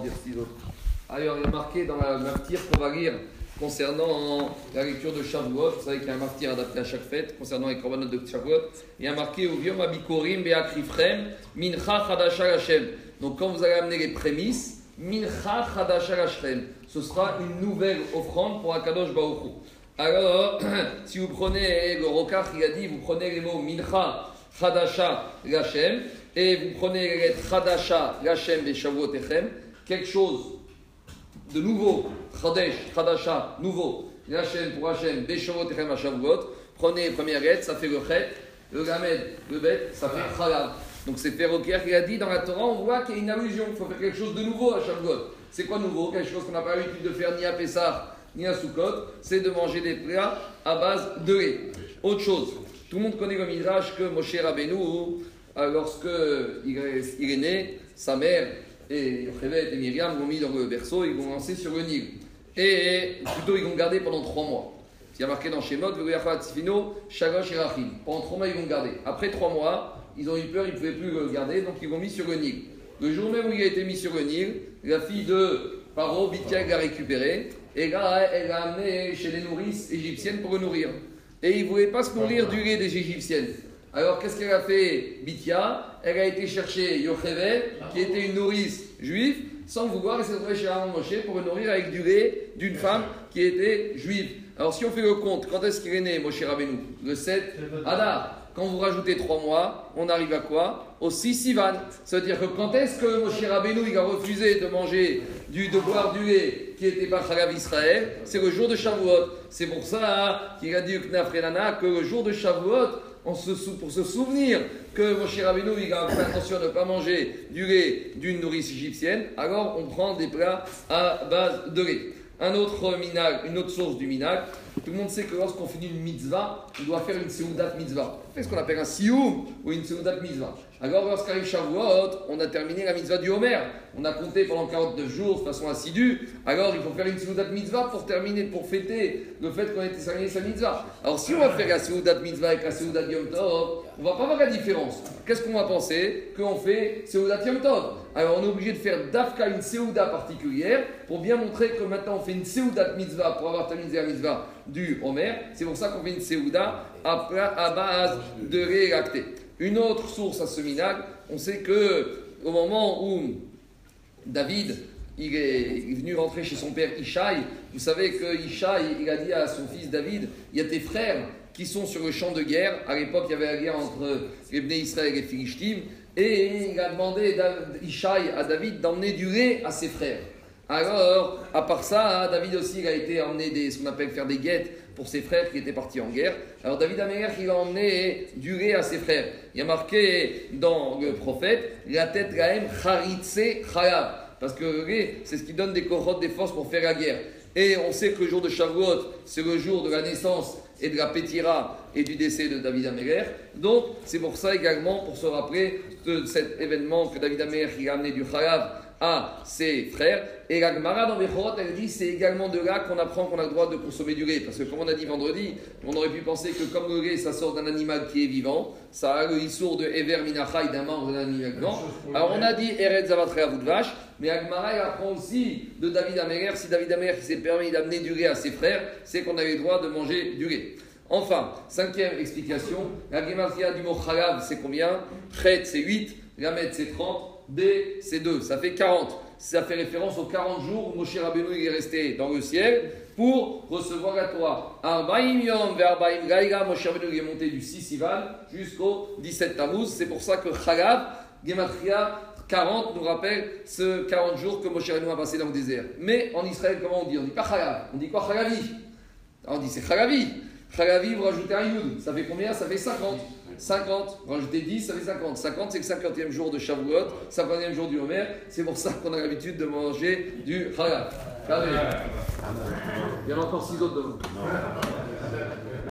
dire. Alors, il y a marqué dans la martyr qu'on va lire concernant la lecture de Shavuot. Vous savez qu'il y a un martyr adapté à chaque fête concernant les corbanotes de Shavuot. Il y a marqué au Viom Abikorim Beakrifrem Mincha Chadasha Hashem. Donc, quand vous allez amener les prémices, Mincha Chadasha Hashem, ce sera une nouvelle offrande pour Akadosh Baruch Alors, si vous prenez le Rokach, il a dit, vous prenez les mots Mincha Chadasha Hashem et vous prenez les lettres Chadasha Hashem et Shavuot Echem, quelque chose de nouveau, Chadesh, Chadasha, nouveau, Hachem pour Hachem, Beshavot Echem Shavuot, prenez les premières lettres, ça fait le Chet, le Gamed, le Bet, ça fait Chalav. Donc c'est Ferrokier qui a dit dans la Torah, on voit qu'il y a une allusion, il faut faire quelque chose de nouveau à Shavuot. C'est quoi nouveau? Quelque chose qu'on n'a pas l'habitude de faire ni à Pessah, ni à Sukkot, c'est de manger des plats à base de lait. Autre chose, tout le monde connaît le Midrash que Moshe Rabbeinu, lorsque il est né, sa mère et Yochevet et Myriam l'ont mis dans le berceau, ils vont lancer sur le Nil. Et plutôt, ils vont garder pendant trois mois. Il y a marqué dans Shemot, Shagosh et Rachim. Pendant trois mois, ils vont garder. Après trois mois, ils ont eu peur, ils ne pouvaient plus le garder, donc ils l'ont mis sur le Nil. Le jour même où il a été mis sur le Nil, la fille de Paro, Bitiag, l'a récupéré. Et là, elle l'a amené chez les nourrices égyptiennes pour le nourrir. Et il ne voulait pas se nourrir du lait des égyptiennes. Alors, qu'est-ce qu'elle a fait, Bithia Elle a été chercher Yocheved, qui était une nourrice juive, sans vouloir, et s'est retrouvée chez Aaron Moshe pour le nourrir avec du lait d'une femme qui était juive. Alors, si on fait le compte, quand est-ce qu'il est né, Moshe Rabbeinu? Le 7 Adar. Quand vous rajoutez 3 mois, on arrive à quoi? Au 6 Sivan. Ça veut dire que quand est-ce que Moshe Rabbeinu il a refusé de manger, du, de boire du lait qui était par Israël? C'est le jour de Shavuot. C'est pour ça qu'il a dit que le jour de Shavuot, pour se souvenir que Moshe Rabbeinu il a fait attention de ne pas manger du lait d'une nourrice égyptienne, alors on prend des plats à base de lait. Un autre une autre source du minag, tout le monde sait que lorsqu'on finit une mitzvah, on doit faire une seudat mitzvah. On fait ce qu'on appelle un sioum ou une seudat mitzvah. Alors lorsqu'arrive Shavuot, on a terminé la mitzvah du Homer. On a compté pendant 49 jours de façon assidue. Alors il faut faire une seudat mitzvah pour terminer, pour fêter le fait qu'on ait terminé sa mitzvah. Alors si on va faire la seudat mitzvah avec la seudat yom tov, on va pas voir la différence. Qu'est-ce qu'on va penser? Qu'on fait seudat yom tov. Alors on est obligé de faire d'Afka une seudat particulière pour bien montrer que maintenant on fait une seudat mitzvah pour avoir terminé la mitzvah du Homer. C'est pour ça qu'on fait une Seouda à, base de réacté. Une autre source à ce on sait que au moment où David il est, venu rentrer chez son père Ishaï, vous savez que Ishaï, il a dit à son fils David, il y a tes frères qui sont sur le champ de guerre. À l'époque, il y avait la guerre entre les Israël et les. Et il a demandé Ishaï à David d'emmener du lait à ses frères. Alors, à part ça, David aussi il a été emmené des, ce qu'on appelle faire des guettes pour ses frères qui étaient partis en guerre. Alors David Améler, il a emmené du lait à ses frères. Il y a marqué dans le prophète, la tête même charitse chayab. Parce que le lait, c'est ce qui donne des corottes, des forces pour faire la guerre. Et on sait que le jour de Shavuot, c'est le jour de la naissance et de la pétira et du décès de David Améler. Donc, c'est pour ça également, pour se rappeler de cet événement que David Améler, il a amené du chayab à ses frères. Et la Gemara dans Bechorot, elle dit c'est également de là qu'on apprend qu'on a le droit de consommer du lait. Parce que comme on a dit vendredi, on aurait pu penser que comme le lait, ça sort d'un animal qui est vivant, ça a le issour de Ever Minachai, d'un membre d'un animal vivant. Alors on a dit Eretz Zavatre à de vache, mais Agmara, elle apprend aussi de David Améler. Si David Améler s'est permis d'amener du lait à ses frères, c'est qu'on avait le droit de manger du lait. Enfin, cinquième explication, la Gematria du mot Chalav, c'est combien? Chet, c'est 8, Gamet, c'est 30, B, c'est 2, ça fait 40. Ça fait référence aux 40 jours où Moshe Rabbeinu est resté dans le ciel pour recevoir la Torah. Arbaim Yom Verbaim Gaïga, Moshe Rabbeinu est monté du 6 Ivan jusqu'au 17 Tammuz. C'est pour ça que Chagav, Gematria 40 nous rappelle ce 40 jours que Moshe Rabbeinu a passé dans le désert. Mais en Israël, comment on dit? On dit pas Chagav, on dit quoi? Chagavi On dit c'est Chagavi. Chagavi, vous rajoutez un Yud, ça fait combien? Ça fait 50. 50, rajoutez 10, ça fait 50. 50, c'est le 50e jour de Shavuot, 50e jour du Homer. C'est pour ça qu'on a l'habitude de manger du Chagat. Il y en a encore 6 autres devant.